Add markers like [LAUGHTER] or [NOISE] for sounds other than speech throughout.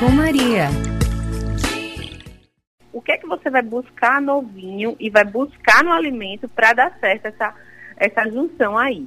com Maria. O que é que você vai buscar no vinho e vai buscar no alimento para dar certo essa, essa junção aí?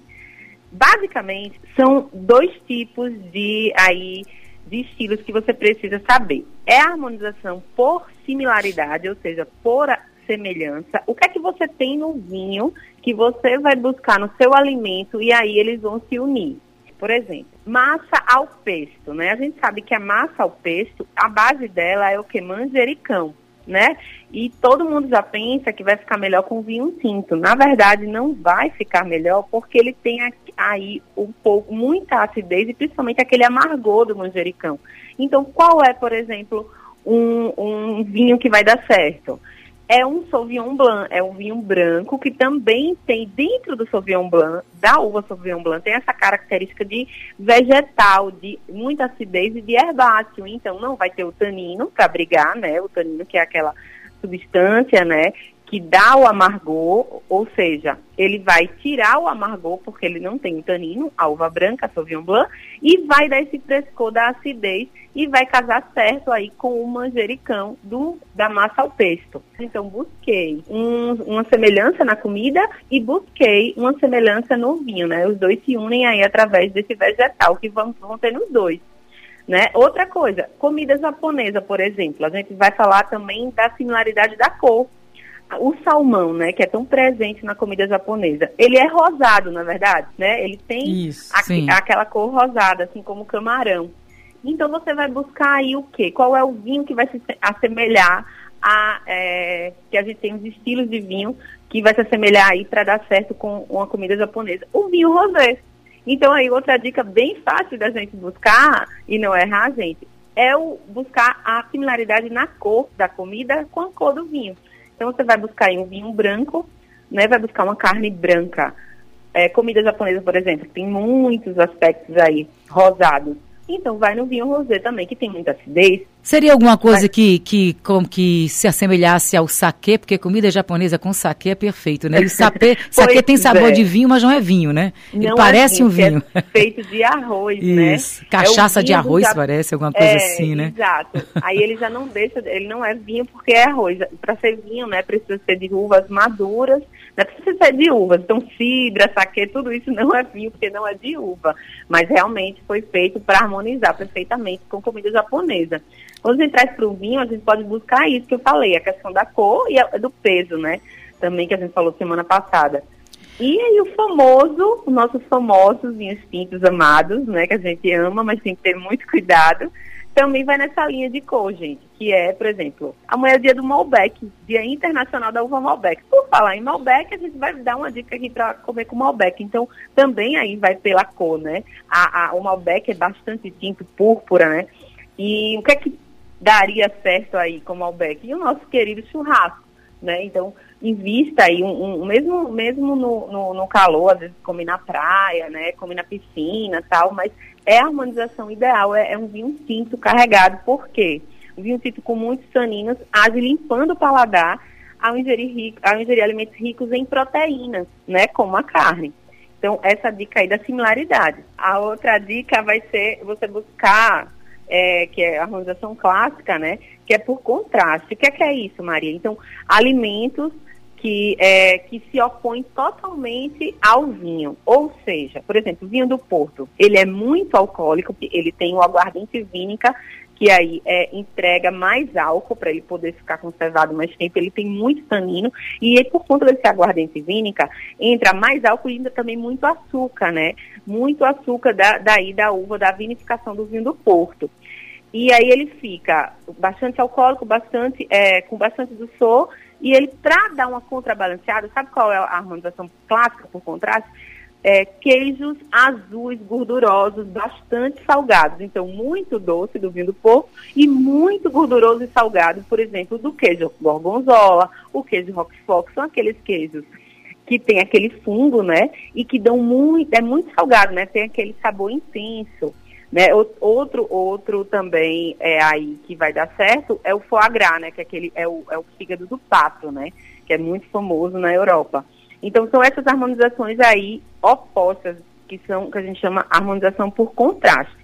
Basicamente, são dois tipos de aí de estilos que você precisa saber. É a harmonização por similaridade, ou seja, por semelhança. O que é que você tem no vinho que você vai buscar no seu alimento e aí eles vão se unir? Por exemplo, massa ao pesto, né? A gente sabe que a massa ao pesto, a base dela é o que? Manjericão, né? E todo mundo já pensa que vai ficar melhor com vinho tinto. Na verdade, não vai ficar melhor porque ele tem aí um pouco, muita acidez e principalmente aquele amargor do manjericão. Então, qual é, por exemplo, um, um vinho que vai dar certo? É um Sauvignon Blanc, é um vinho branco que também tem dentro do Sauvignon Blanc, da uva Sauvignon Blanc, tem essa característica de vegetal, de muita acidez e de herbáceo. Então não vai ter o tanino para brigar, né? O tanino que é aquela substância, né, que dá o amargor, ou seja, ele vai tirar o amargor porque ele não tem tanino, a uva branca, a Sauvignon Blanc, e vai dar esse frescor da acidez e vai casar certo aí com o manjericão do, da massa ao pesto. Então, busquei um, uma semelhança na comida e busquei uma semelhança no vinho, né? Os dois se unem aí através desse vegetal que vão, vão ter nos dois. Né? Outra coisa, comida japonesa, por exemplo, a gente vai falar também da similaridade da cor o salmão, né, que é tão presente na comida japonesa, ele é rosado, na verdade, né? Ele tem Isso, aquela cor rosada, assim como o camarão. Então você vai buscar aí o quê? Qual é o vinho que vai se assemelhar a é, que a gente tem os estilos de vinho que vai se assemelhar aí para dar certo com uma comida japonesa? O vinho rosé. Então aí outra dica bem fácil da gente buscar e não errar, gente, é o buscar a similaridade na cor da comida com a cor do vinho. Então você vai buscar um vinho branco, né? Vai buscar uma carne branca. É, comida japonesa, por exemplo, tem muitos aspectos aí rosados. Então vai no vinho rosé também, que tem muita acidez. Seria alguma coisa Mas... que, que, como que se assemelhasse ao saquê, porque comida japonesa com saquê é perfeito, né? E [LAUGHS] saquê, saquê tem sabor é. de vinho, mas não é vinho, né? Ele não parece é vinho, um vinho. É feito de arroz, né? Isso. Cachaça é de arroz já... parece, alguma coisa é, assim, né? Exato. Aí ele já não deixa, ele não é vinho porque é arroz. Para ser vinho, né, precisa ser de uvas maduras não é precisa ser de uvas. Então, cidra, saquê, tudo isso não é vinho, porque não é de uva. Mas realmente foi feito para harmonizar perfeitamente com comida japonesa. Quando a gente traz para o vinho, a gente pode buscar isso que eu falei, a questão da cor e do peso, né? Também que a gente falou semana passada. E aí o famoso, os nossos famosos vinhos tintos amados, né? Que a gente ama, mas tem que ter muito cuidado também vai nessa linha de cor, gente, que é, por exemplo, amanhã é dia do Malbec, Dia Internacional da Uva Malbec. Por falar em Malbec, a gente vai dar uma dica aqui para comer com Malbec. Então, também aí vai pela cor, né? A, a, o Malbec é bastante tinto púrpura, né? E o que é que daria certo aí com o Malbec? E o nosso querido churrasco, né? Então, invista aí, um, um mesmo, mesmo no, no, no, calor, às vezes come na praia, né? Come na piscina tal, mas é a harmonização ideal, é, é um vinho tinto carregado, por quê? Um vinho tinto com muitos taninos, age limpando o paladar ao ingerir, rico, ao ingerir alimentos ricos em proteínas, né? Como a carne. Então, essa dica aí da similaridade. A outra dica vai ser você buscar, é, que é a harmonização clássica, né? Que é por contraste. O que é, que é isso, Maria? Então, alimentos que, é, que se opõe totalmente ao vinho. Ou seja, por exemplo, o vinho do Porto, ele é muito alcoólico, ele tem o aguardente vínica, que aí é, entrega mais álcool para ele poder ficar conservado mais tempo, ele tem muito tanino, e aí, por conta desse aguardente vínica, entra mais álcool e ainda também muito açúcar, né? Muito açúcar da, daí da uva, da vinificação do vinho do Porto. E aí ele fica bastante alcoólico, bastante, é, com bastante do sol e ele, para dar uma contrabalanceada, sabe qual é a harmonização clássica por contraste? É, queijos azuis, gordurosos, bastante salgados. Então, muito doce do vinho do porco e muito gorduroso e salgado, por exemplo, do queijo gorgonzola, o queijo roquefort, são aqueles queijos que tem aquele fungo, né? E que dão muito, é muito salgado, né? Tem aquele sabor intenso. Né? Outro, outro também é aí que vai dar certo é o foie gras, né? Que é, aquele, é, o, é o fígado do pato, né? Que é muito famoso na Europa. Então são essas harmonizações aí opostas, que são que a gente chama harmonização por contraste.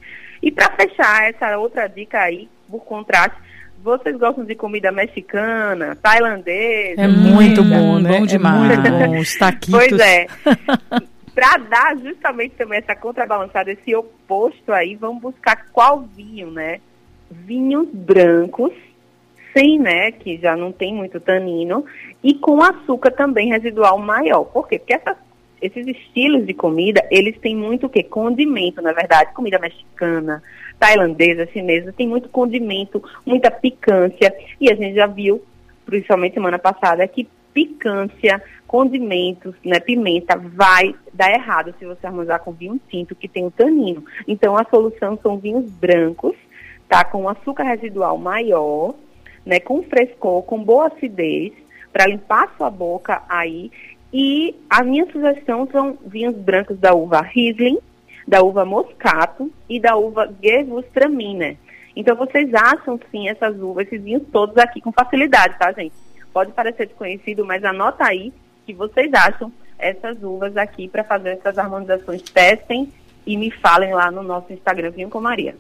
E para fechar essa outra dica aí, por contraste. Vocês gostam de comida mexicana, tailandesa? É muito bom, né? Bom demais. É muito bom. Os taquitos. Pois é. [LAUGHS] Para dar justamente também essa contrabalançada, esse oposto aí, vamos buscar qual vinho, né? Vinhos brancos, sem, né, que já não tem muito tanino, e com açúcar também residual maior. Por quê? Porque essas, esses estilos de comida, eles têm muito o quê? Condimento, na verdade. Comida mexicana, tailandesa, chinesa, tem muito condimento, muita picância. E a gente já viu, principalmente semana passada, que picância, condimentos, né, pimenta, vai dar errado se você harmonizar com vinho tinto, que tem o tanino. Então, a solução são vinhos brancos, tá? Com açúcar residual maior, né, com frescor, com boa acidez, para limpar sua boca aí. E a minha sugestão são vinhos brancos da uva Riesling, da uva Moscato e da uva Gewürztraminer. Então vocês acham sim essas uvas, esses vinhos todos aqui com facilidade, tá, gente? Pode parecer desconhecido, mas anota aí que vocês acham essas uvas aqui para fazer essas harmonizações. Testem e me falem lá no nosso Instagram Vinho com Maria.